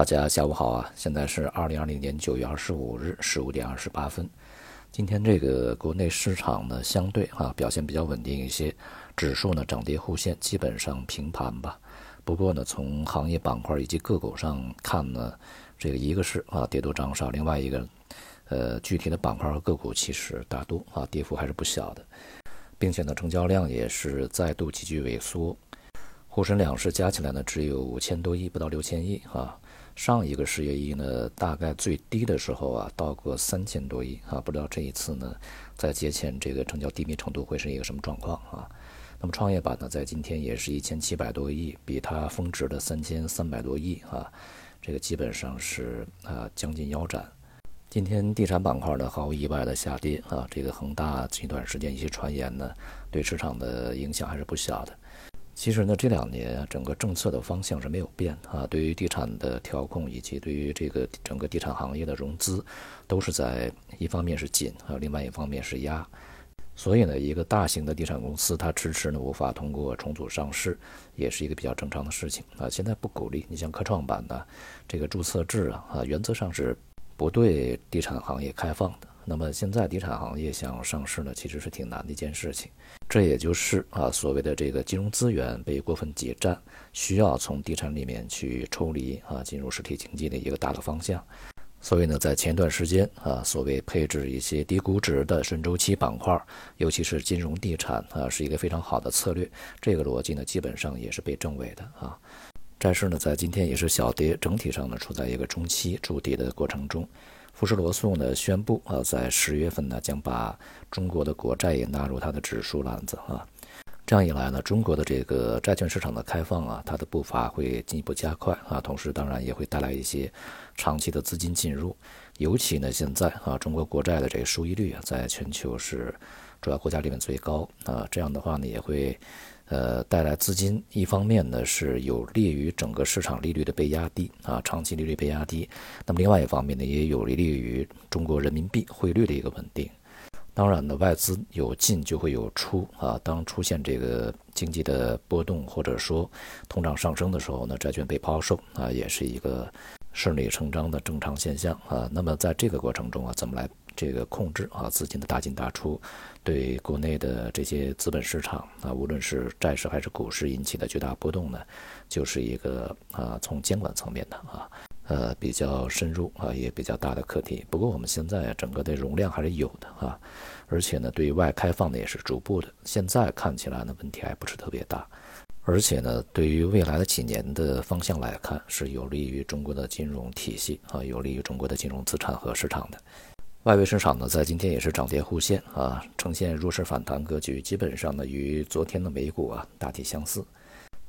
大家下午好啊！现在是二零二零年九月二十五日十五点二十八分。今天这个国内市场呢，相对啊表现比较稳定一些，指数呢涨跌互现，基本上平盘吧。不过呢，从行业板块以及个股上看呢，这个一个是啊跌多涨少，另外一个呃具体的板块和个股其实大多啊跌幅还是不小的，并且呢成交量也是再度急剧萎缩，沪深两市加起来呢只有五千多亿，不到六千亿啊。上一个十月一呢，大概最低的时候啊，到过三千多亿啊，不知道这一次呢，在节前这个成交低迷程度会是一个什么状况啊？那么创业板呢，在今天也是一千七百多亿，比它峰值的三千三百多亿啊，这个基本上是啊将近腰斩。今天地产板块呢，毫无意外的下跌啊，这个恒大近段时间一些传言呢，对市场的影响还是不小的。其实呢，这两年整个政策的方向是没有变啊。对于地产的调控以及对于这个整个地产行业的融资，都是在一方面是紧还有，另外一方面是压。所以呢，一个大型的地产公司它迟迟呢无法通过重组上市，也是一个比较正常的事情啊。现在不鼓励你像科创板的这个注册制啊啊，原则上是不对地产行业开放的。那么现在地产行业想上市呢，其实是挺难的一件事情。这也就是啊所谓的这个金融资源被过分挤占，需要从地产里面去抽离啊，进入实体经济的一个大的方向。所以呢，在前段时间啊，所谓配置一些低估值的顺周期板块，尤其是金融地产啊，是一个非常好的策略。这个逻辑呢，基本上也是被证伪的啊。债市呢，在今天也是小跌，整体上呢，处在一个中期筑底的过程中。富士罗素呢宣布啊，在十月份呢将把中国的国债也纳入它的指数篮子啊，这样一来呢，中国的这个债券市场的开放啊，它的步伐会进一步加快啊，同时当然也会带来一些长期的资金进入，尤其呢现在啊，中国国债的这个收益率啊，在全球是主要国家里面最高啊，这样的话呢也会。呃，带来资金，一方面呢是有利于整个市场利率的被压低啊，长期利率被压低。那么另外一方面呢，也有利于中国人民币汇率的一个稳定。当然呢，外资有进就会有出啊。当出现这个经济的波动或者说通胀上升的时候呢，债券被抛售啊，也是一个顺理成章的正常现象啊。那么在这个过程中啊，怎么来？这个控制啊，资金的大进大出，对国内的这些资本市场啊，无论是债市还是股市引起的巨大波动呢，就是一个啊，从监管层面的啊，呃，比较深入啊，也比较大的课题。不过我们现在整个的容量还是有的啊，而且呢，对外开放的也是逐步的。现在看起来呢，问题还不是特别大，而且呢，对于未来的几年的方向来看，是有利于中国的金融体系啊，有利于中国的金融资产和市场的。外围市场呢，在今天也是涨跌互现啊，呈现弱势反弹格局，基本上呢与昨天的美股啊大体相似。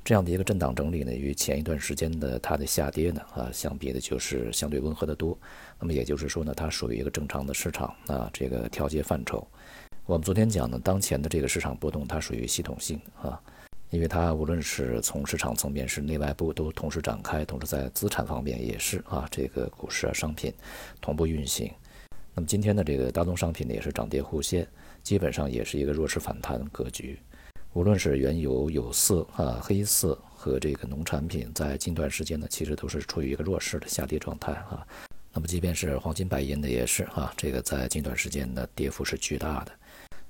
这样的一个震荡整理呢，与前一段时间的它的下跌呢啊相比的，就是相对温和的多。那么也就是说呢，它属于一个正常的市场啊这个调节范畴。我们昨天讲呢，当前的这个市场波动，它属于系统性啊，因为它无论是从市场层面是内外部都同时展开，同时在资产方面也是啊这个股市啊商品同步运行。那么今天的这个大宗商品呢，也是涨跌互现，基本上也是一个弱势反弹格局。无论是原油、有色啊、黑色和这个农产品，在近段时间呢，其实都是处于一个弱势的下跌状态啊。那么即便是黄金、白银的也是啊，这个在近段时间的跌幅是巨大的。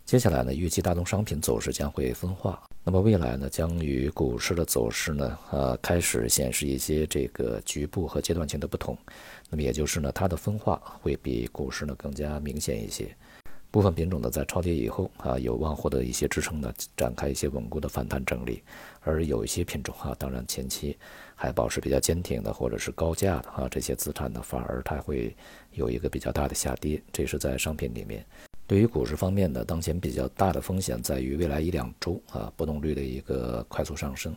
接下来呢，预计大宗商品走势将会分化。那么未来呢，将与股市的走势呢，呃，开始显示一些这个局部和阶段性的不同。那么也就是呢，它的分化会比股市呢更加明显一些。部分品种呢，在超跌以后啊，有望获得一些支撑呢，展开一些稳固的反弹整理。而有一些品种啊，当然前期还保持比较坚挺的，或者是高价的啊，这些资产呢，反而它会有一个比较大的下跌。这是在商品里面。对于股市方面呢，当前比较大的风险在于未来一两周啊波动率的一个快速上升。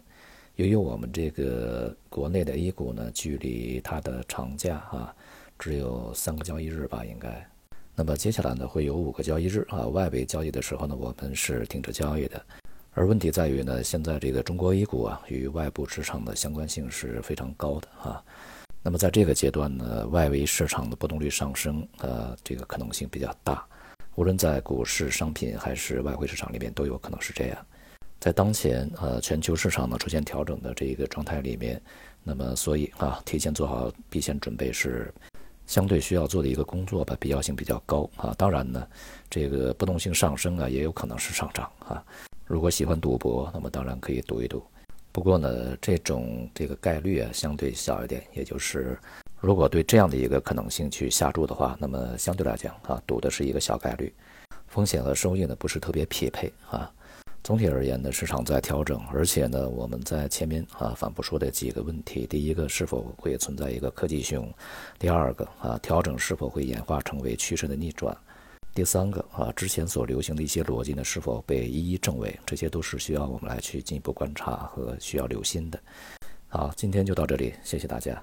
由于我们这个国内的 A 股呢，距离它的长假啊只有三个交易日吧，应该。那么接下来呢，会有五个交易日啊，外围交易的时候呢，我们是停止交易的。而问题在于呢，现在这个中国 A 股啊，与外部市场的相关性是非常高的啊。那么在这个阶段呢，外围市场的波动率上升，呃，这个可能性比较大。无论在股市、商品还是外汇市场里面，都有可能是这样。在当前呃全球市场呢出现调整的这一个状态里面，那么所以啊，提前做好避险准备是相对需要做的一个工作吧，必要性比较高啊。当然呢，这个波动性上升啊，也有可能是上涨啊。如果喜欢赌博，那么当然可以赌一赌。不过呢，这种这个概率啊相对小一点，也就是如果对这样的一个可能性去下注的话，那么相对来讲啊，赌的是一个小概率，风险和收益呢不是特别匹配啊。总体而言呢，市场在调整，而且呢，我们在前面啊反复说的几个问题，第一个是否会存在一个科技熊，第二个啊调整是否会演化成为趋势的逆转。第三个啊，之前所流行的一些逻辑呢，是否被一一证伪？这些都是需要我们来去进一步观察和需要留心的。好，今天就到这里，谢谢大家。